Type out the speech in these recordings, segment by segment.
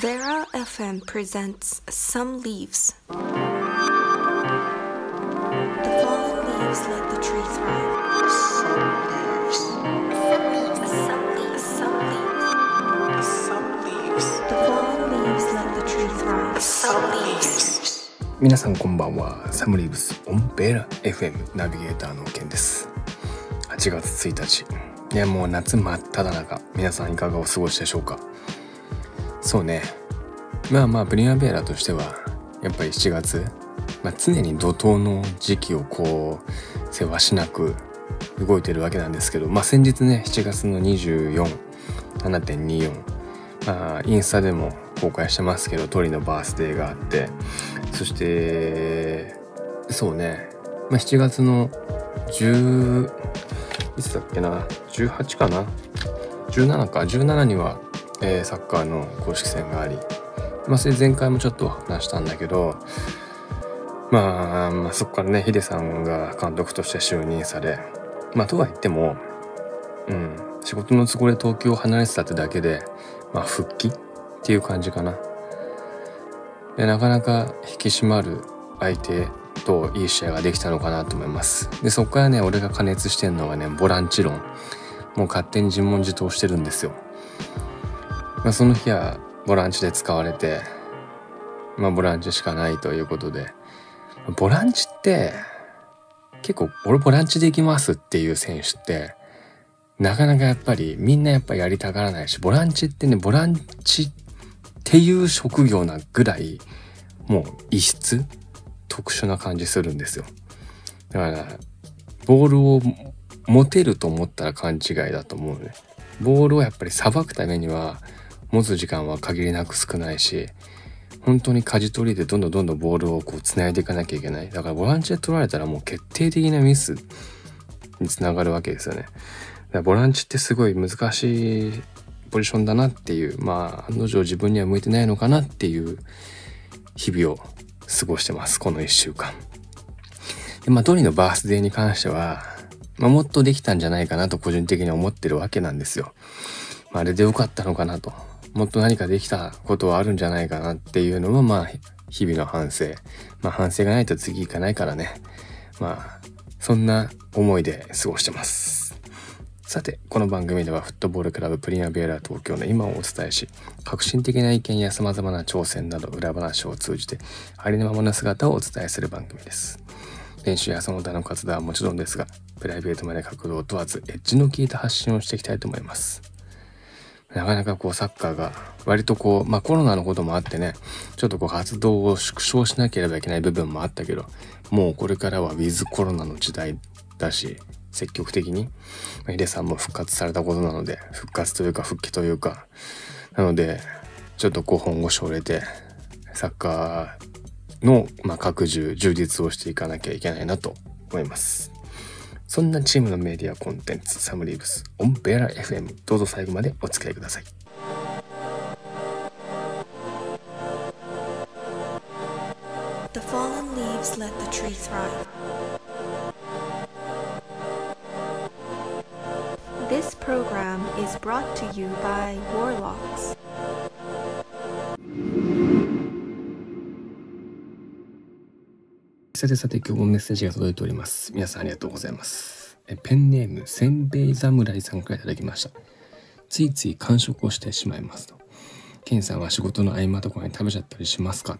Vera FM presents Some Leaves. The fallen leaves let the tree thrive. Some leaves. Some leaves. Some leaves. Some leaves. The fallen leaves let the tree thrive. Some leaves. 皆さんこんばんはサムリーブスオンベラ FM ナビゲーターのケンです8月1日いやもう夏真っ只中皆さんいかがお過ごしでしょうかそうね。まあまあプリマベーラとしてはやっぱり7月、まあ、常に怒涛の時期をこうせわしなく動いてるわけなんですけどまあ先日ね7月の247.24まあインスタでも公開してますけど鳥のバースデーがあってそしてそうね、まあ、7月の10いつだっけな18かな？17か。17には、えーサッカーの公式戦があり、まあ、それ前回もちょっと話したんだけど、まあ、まあそこからねヒデさんが監督として就任されまあとは言ってもうん仕事の都合で東京を離れてたってだけでまあ復帰っていう感じかな。でなかなか引き締まる相手といい試合ができたのかなと思います。で、そこからね、俺が加熱してんのがね、ボランチ論。もう勝手に自問自答してるんですよ。まあ、その日はボランチで使われて、まあ、ボランチしかないということで、ボランチって、結構、俺ボランチで行きますっていう選手って、なかなかやっぱりみんなやっぱりやりたがらないし、ボランチってね、ボランチっていう職業なぐらい、もう異質特殊な感じするんですよ。だから、ボールを持てると思ったら勘違いだと思うね。ボールをやっぱりさばくためには、持つ時間は限りなく少ないし、本当に舵取りでどんどんどんどんボールをこう繋いでいかなきゃいけない。だからボランチで取られたらもう決定的なミスにつながるわけですよね。だからボランチってすごい難しいポジションだなっていう、まあ、案の定自分には向いてないのかなっていう日々を過ごしてます。この一週間。で、まあ、トニのバースデーに関しては、まあ、もっとできたんじゃないかなと個人的に思ってるわけなんですよ。まあ、あれでよかったのかなと。もっと何かできたことはあるんじゃないかなっていうのも、まあ、日々の反省。まあ、反省がないと次行かないからね。まあ、そんな思いで過ごしてます。さて、この番組ではフットボールクラブプリマベーラ東京の今をお伝えし、革新的な意見や様々な挑戦など裏話を通じて、ありのままの姿をお伝えする番組です。練習やその他の活動はもちろんですが、プライベートまで角度を問わず、エッジの効いた発信をしていきたいと思います。なかなかこうサッカーが割とこう、まあコロナのこともあってね、ちょっとこう活動を縮小しなければいけない部分もあったけど、もうこれからはウィズコロナの時代だし、積極的に、まあヒデさんも復活されたことなので、復活というか復帰というか、なので、ちょっとこう本腰を入れて、サッカーの、まあ、拡充、充実をしていかなきゃいけないなと思います。そんなチームのメディアコンテンツ、サムリーブス、オンベラ FM、どうぞ最後までお付き合いください。The fallen leaves let the tree thrive. This program is brought to you by Warlocks. さてさて今日もメッセージが届いております。皆さんありがとうございます。えペンネーム、せんべい侍さんからいただきました。ついつい完食をしてしまいますと。ケンさんは仕事の合間とかに食べちゃったりしますか？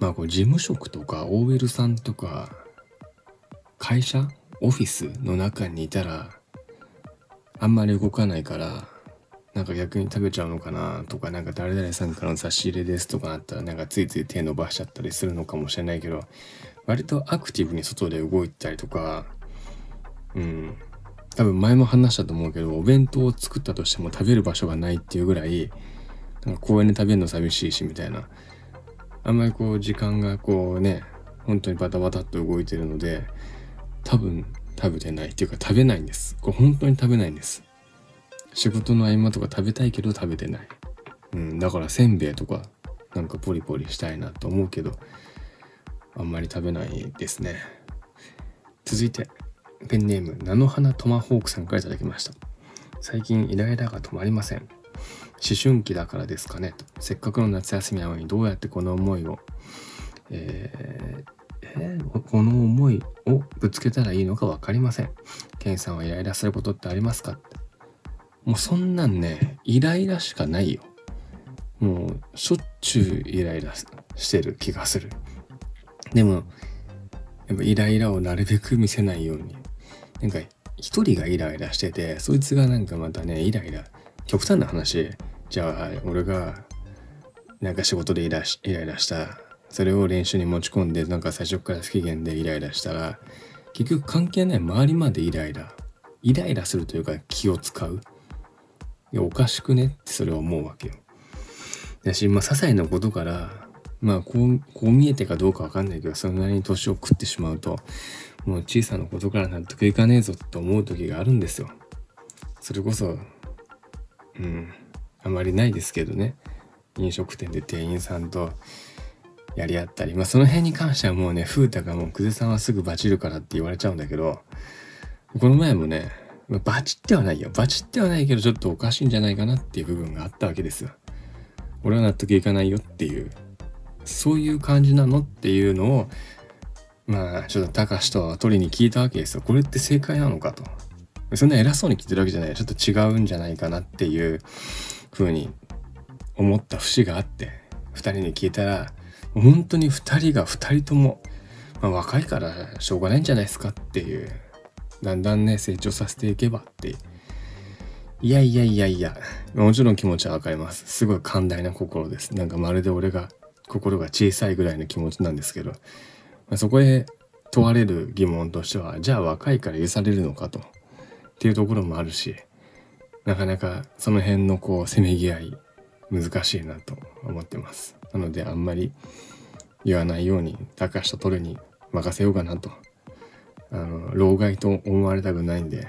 まあこう事務職とか OL さんとか会社オフィスの中にいたらあんまり動かないからなんか逆に食べちゃうのかなとか、なんか誰々さんからの差し入れですとかなったら、なんかついつい手伸ばしちゃったりするのかもしれないけど、割とアクティブに外で動いたりとか、うん。多分前も話したと思うけど、お弁当を作ったとしても食べる場所がないっていうぐらい、なんか公園で食べるの寂しいしみたいな。あんまりこう時間がこうね、本当にバタバタっと動いてるので、多分食べてないっていうか食べないんです。これ本当に食べないんです。仕事の合間とか食べたいけど食べてない。うん、だからせんべいとかなんかポリポリしたいなと思うけど、あんまり食べないですね。続いて、ペンネーム、菜の花トマホークさんからいただきました。最近イライラが止まりません。思春期だからですかねとせっかくの夏休みなのにどうやってこの思いを、えーえーこの思いをぶつけたらいいのか分かりません。ケンさんはイライラすることってありますかもうそんなんねイライラしかないよ。もうしょっちゅうイライラしてる気がする。でもやっぱイライラをなるべく見せないように。なんか一人がイライラしててそいつがなんかまたねイライラ極端な話。じゃあ俺がなんか仕事でイライライラした。それを練習に持ち込んでなんか最初から不機嫌でイライラしたら結局関係ない周りまでイライラ。イライラするというか気を使う。いやおかしくね？ってそれは思うわけよ。だしまあ些細なことからまあこうこう見えてかどうかわかんないけどそれなに年を食ってしまうともう小さなことから納得いかねえぞと思う時があるんですよ。それこそうんあまりないですけどね。飲食店で店員さんとやり合ったりまあその辺に関してはもうね風太がもう久世さんはすぐバチるからって言われちゃうんだけどこの前もねまあバチってはないよ。バチってはないけどちょっとおかしいんじゃないかなっていう部分があったわけですよ。俺は納得いかないよっていう。そういう感じなのっていうのをまあちょっとたかしと取りに聞いたわけですよ。これって正解なのかと。そんな偉そうに聞いてるわけじゃない。ちょっと違うんじゃないかなっていう風に思った節があって2人に聞いたら本当に2人が2人とも、まあ、若いからしょうがないんじゃないですかっていう。だんだんね成長させていけばって。いやいやいやいや。もちろん気持ちはわかります。すごい寛大な心です。なんかまるで俺が心が小さいぐらいの気持ちなんですけど、まあ、そこへ問われる疑問としてはじゃあ若いから許されるのかと。っていうところもあるしなかなかその辺のこうせめぎ合い難しいなと思ってます。なのであんまり言わないように高橋と取るに任せようかなと。あの老害と思われたくないんで、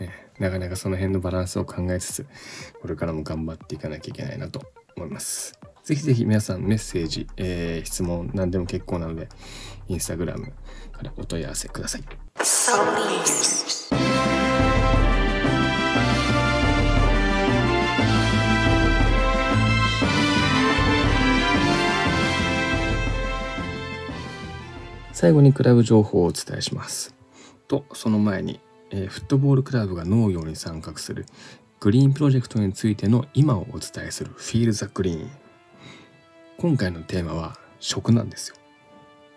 ね、なかなかその辺のバランスを考えつつこれからも頑張っていかなきゃいけないなと思います。ぜひぜひ皆さんメッセージ、えー質問何でも結構なのでインスタグラムからお問い合わせください。最後にクラブ情報をお伝えします。とその前に、えーフットボールクラブが農業に参画するグリーンプロジェクトについての今をお伝えするフィールザグリーン。今回のテーマは食なんですよ。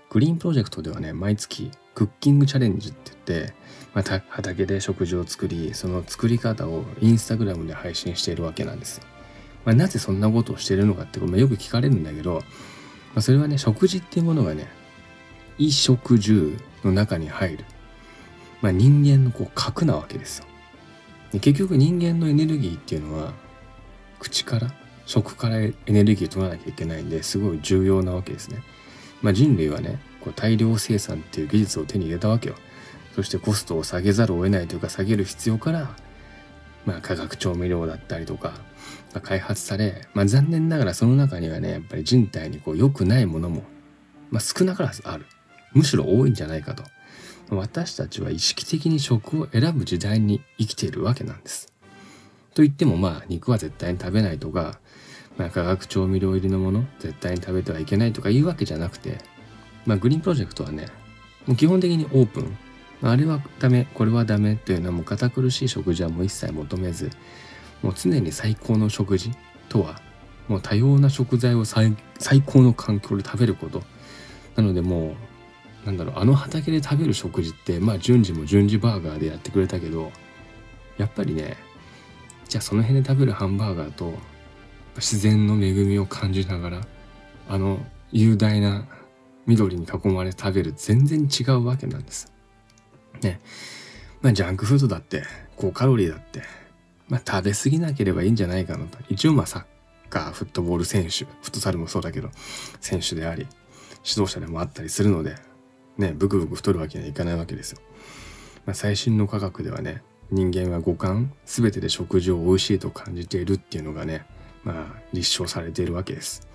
グリーンプロジェクトではね毎月クッキングチャレンジって言って、また畑で食事を作りその作り方をインスタグラムで配信しているわけなんです、まあ、なぜそんなことをしているのかってまあよく聞かれるんだけど、まあ、それはね食事っていうものがね衣食住の中に入る、まあ、人間のこう核なわけですよ。で結局人間のエネルギーっていうのは口から食からエネルギーを取らなきゃいけないんですごい重要なわけですね、まあ、人類はねこう大量生産っていう技術を手に入れたわけよ。そしてコストを下げざるを得ないというか下げる必要から、まあ、化学調味料だったりとかが開発され、まあ、残念ながらその中にはねやっぱり人体にこう良くないものも、まあ、少なからずある。むしろ多いんじゃないかと。私たちは意識的に食を選ぶ時代に生きているわけなんです。と言ってもまあ肉は絶対に食べないとか、まあ、化学調味料入りのもの絶対に食べてはいけないとかいうわけじゃなくて、まあ、グリーンプロジェクトはね基本的にオープン。あれはダメこれはダメっていうのはもう堅苦しい食事はもう一切求めずもう常に最高の食事とはもう多様な食材を最最高の環境で食べること。なのでもうなんだろうあの畑で食べる食事ってまあ順次も順次バーガーでやってくれたけどやっぱりねじゃあその辺で食べるハンバーガーと自然の恵みを感じながらあの雄大な緑に囲まれ食べる全然違うわけなんです。ね。まあジャンクフードだって高カロリーだってまあ食べ過ぎなければいいんじゃないかなと。一応まあサッカーフットボール選手フットサルもそうだけど選手であり指導者でもあったりするのでね、ブクブク太るわけにはいかないわけですよ。まあ、最新の科学ではね、人間は五感全てで食事を美味しいと感じているっていうのがね、まあ、立証されているわけです。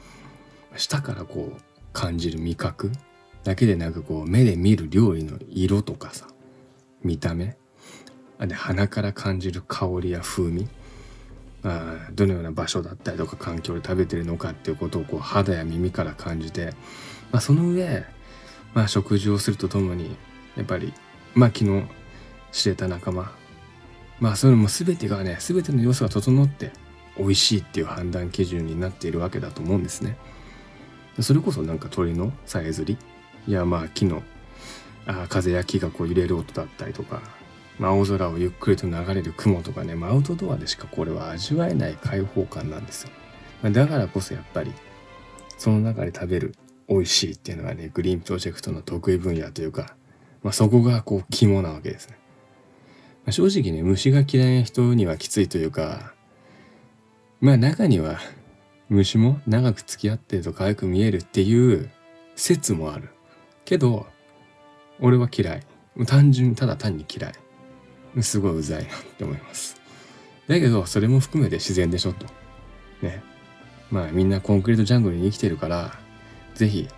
舌からこう感じる味覚だけでなくこう目で見る料理の色とかさ、見た目あで鼻から感じる香りや風味あ、どのような場所だったりとか環境で食べてるのかっていうことをこう肌や耳から感じて、まあ、その上、まあ、食事をするとともにやっぱり、まあ、昨日知れた仲間まあそういうのも全てがね全ての要素が整って美味しいっていう判断基準になっているわけだと思うんですね。それこそなんか鳥のさえずりいやまあ木のあ風や木がこう揺れる音だったりとか、まあ、青空をゆっくりと流れる雲とかね、まあ、アウトドアでしかこれは味わえない開放感なんですよ。まあ、だからこそやっぱりその中で食べる美味しいっていうのがねグリーンプロジェクトの得意分野というか、まあ、そこがこう肝なわけですね。まあ、正直ね虫が嫌いな人にはきついというかまあ中には虫も長く付き合ってると可愛く見えるっていう説もある。けど、俺は嫌い。単純、ただ単に嫌い。すごいうざいなって思います。だけど、それも含めて自然でしょと。ね。まあみんなコンクリートジャングルに生きてるから、ぜひ、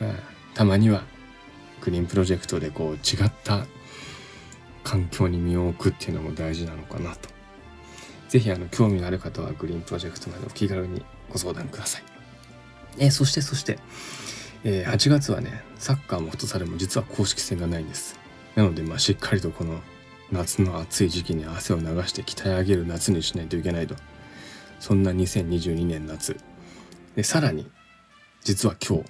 まあ、たまにはグリーンプロジェクトでこう違った環境に身を置くっていうのも大事なのかなとぜひあの興味のある方はグリーンプロジェクトまでお気軽にご相談ください。え、そしてそして、えー、8月はね、サッカーもフットサルも実は公式戦がないんです。なので、まあ、しっかりとこの夏の暑い時期に汗を流して鍛え上げる夏にしないといけないと。そんな2022年夏。で、さらに、実は今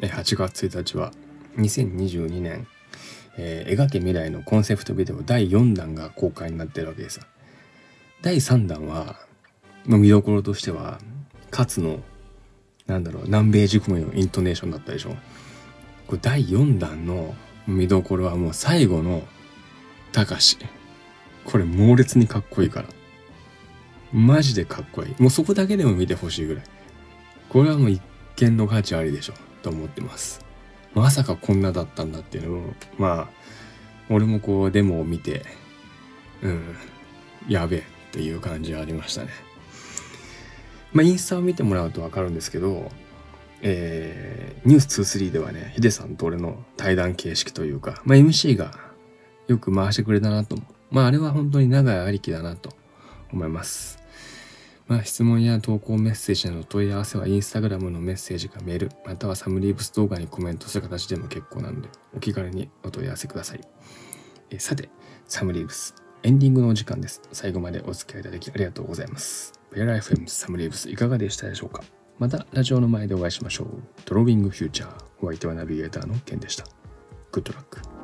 日、8月1日は2022年、えー、描け未来のコンセプトビデオ第4弾が公開になってるわけです第3弾は、の見どころとしては、勝の、なんだろう、南米塾のイントネーションだったでしょ。これ第4弾の見どころはもう最後の、たかし。これ猛烈にかっこいいから。マジでかっこいい。もうそこだけでも見てほしいぐらい。これはもう見の価値ありでしょ。と思ってます。まさかこんなだったんだっていうのを、まあ、俺もこうデモを見て、うん、やべえっていう感じがありましたね。まあ、インスタを見てもらうとわかるんですけど、えー、ニュース23ではね、ヒデさんと俺の対談形式というか、まあ、MC がよく回してくれたなと思う。まあ、あれは本当に長いありきだなと思います。まあ、質問や投稿メッセージなど問い合わせはインスタグラムのメッセージかメール、またはサムリーブス動画にコメントする形でも結構なので、お気軽にお問い合わせください。えさて、サムリーブス、エンディングのお時間です。最後までお付き合いいただきありがとうございます。ベライフ FM サムリーブスいかがでしたでしょうか？またラジオの前でお会いしましょう。ドロービングフューチャー。お相手はナビゲーターのケンでした。グッドラック。